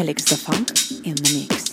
Felix Funk in the mix.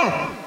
Oh!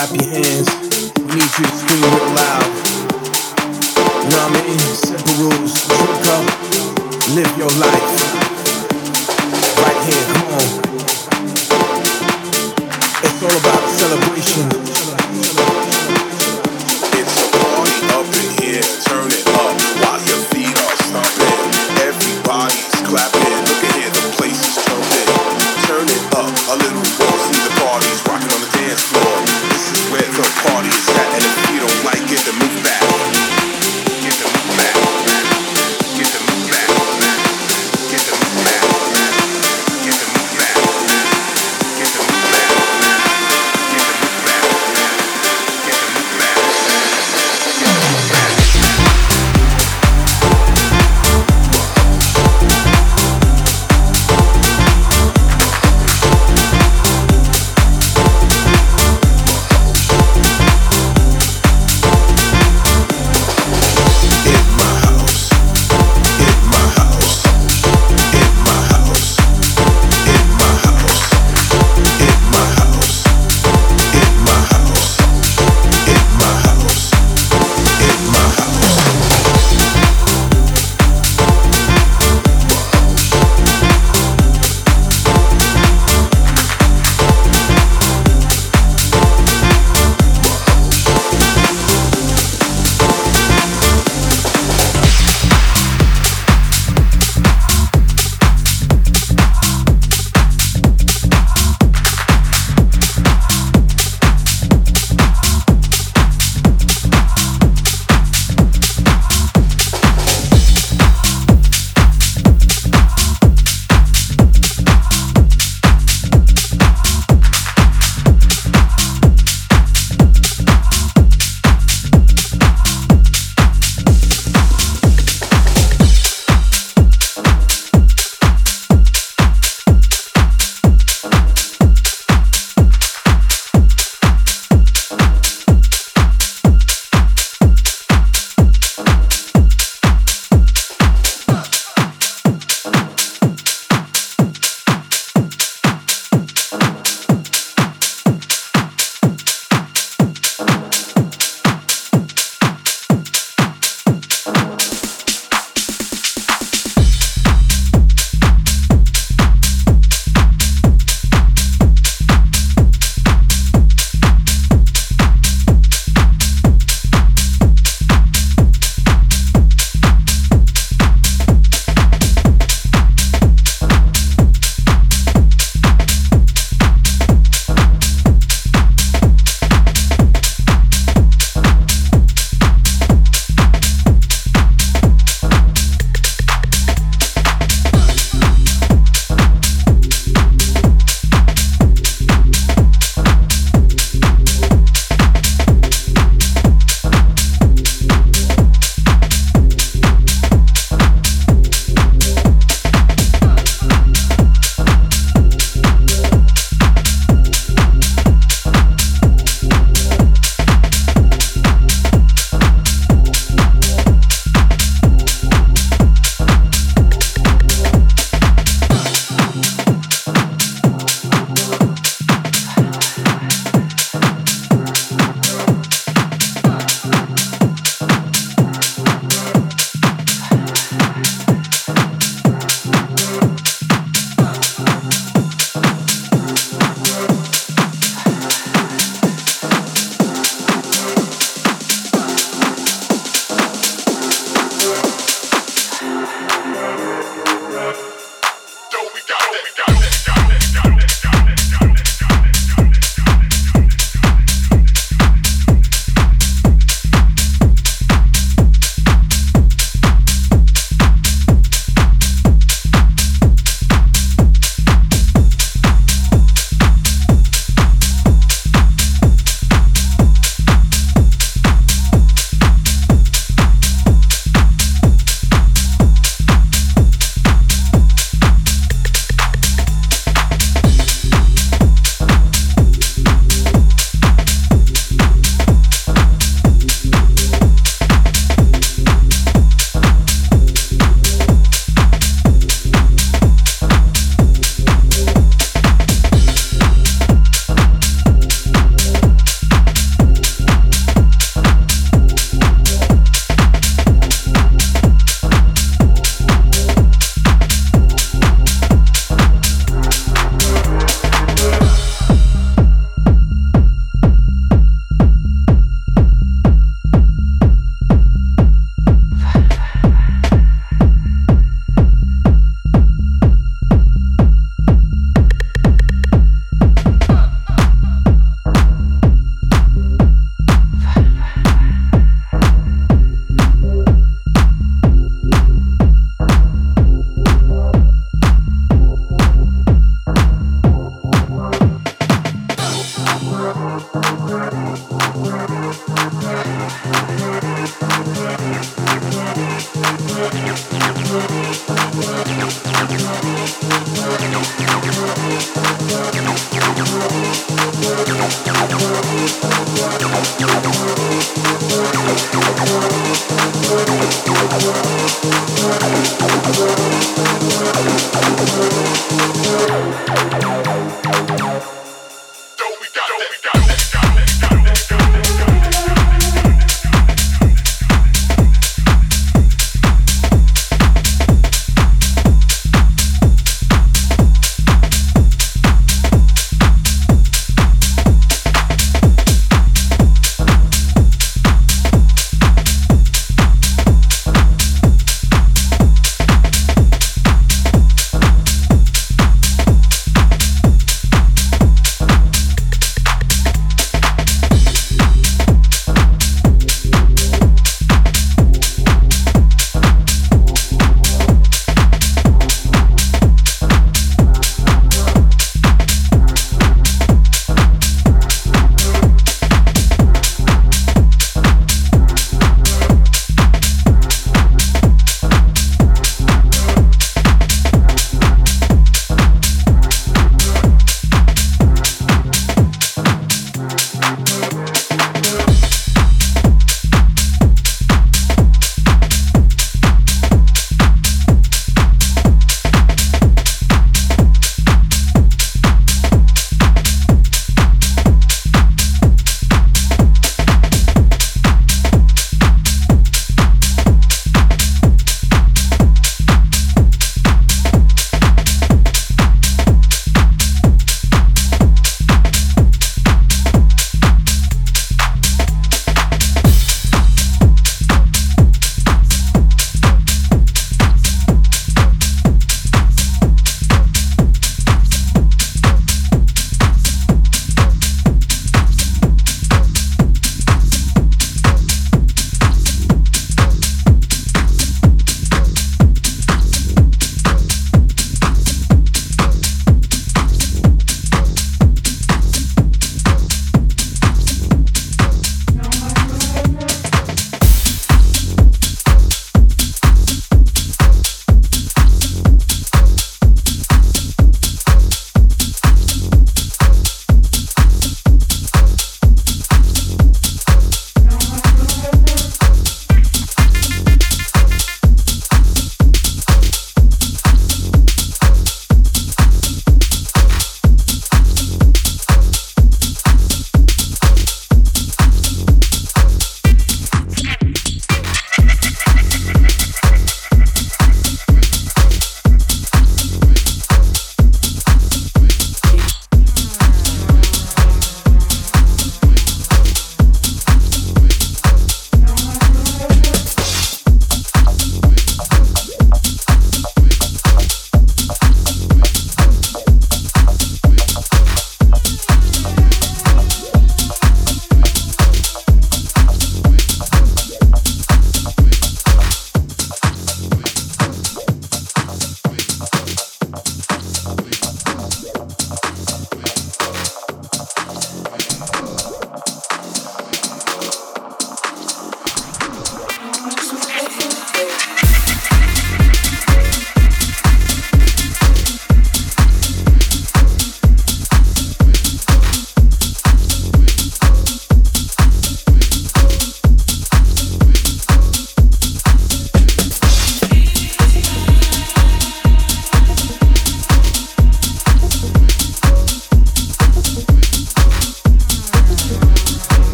clap your hands. We need you to scream real loud. You know what I mean? Simple rules. Drink up. Live your life.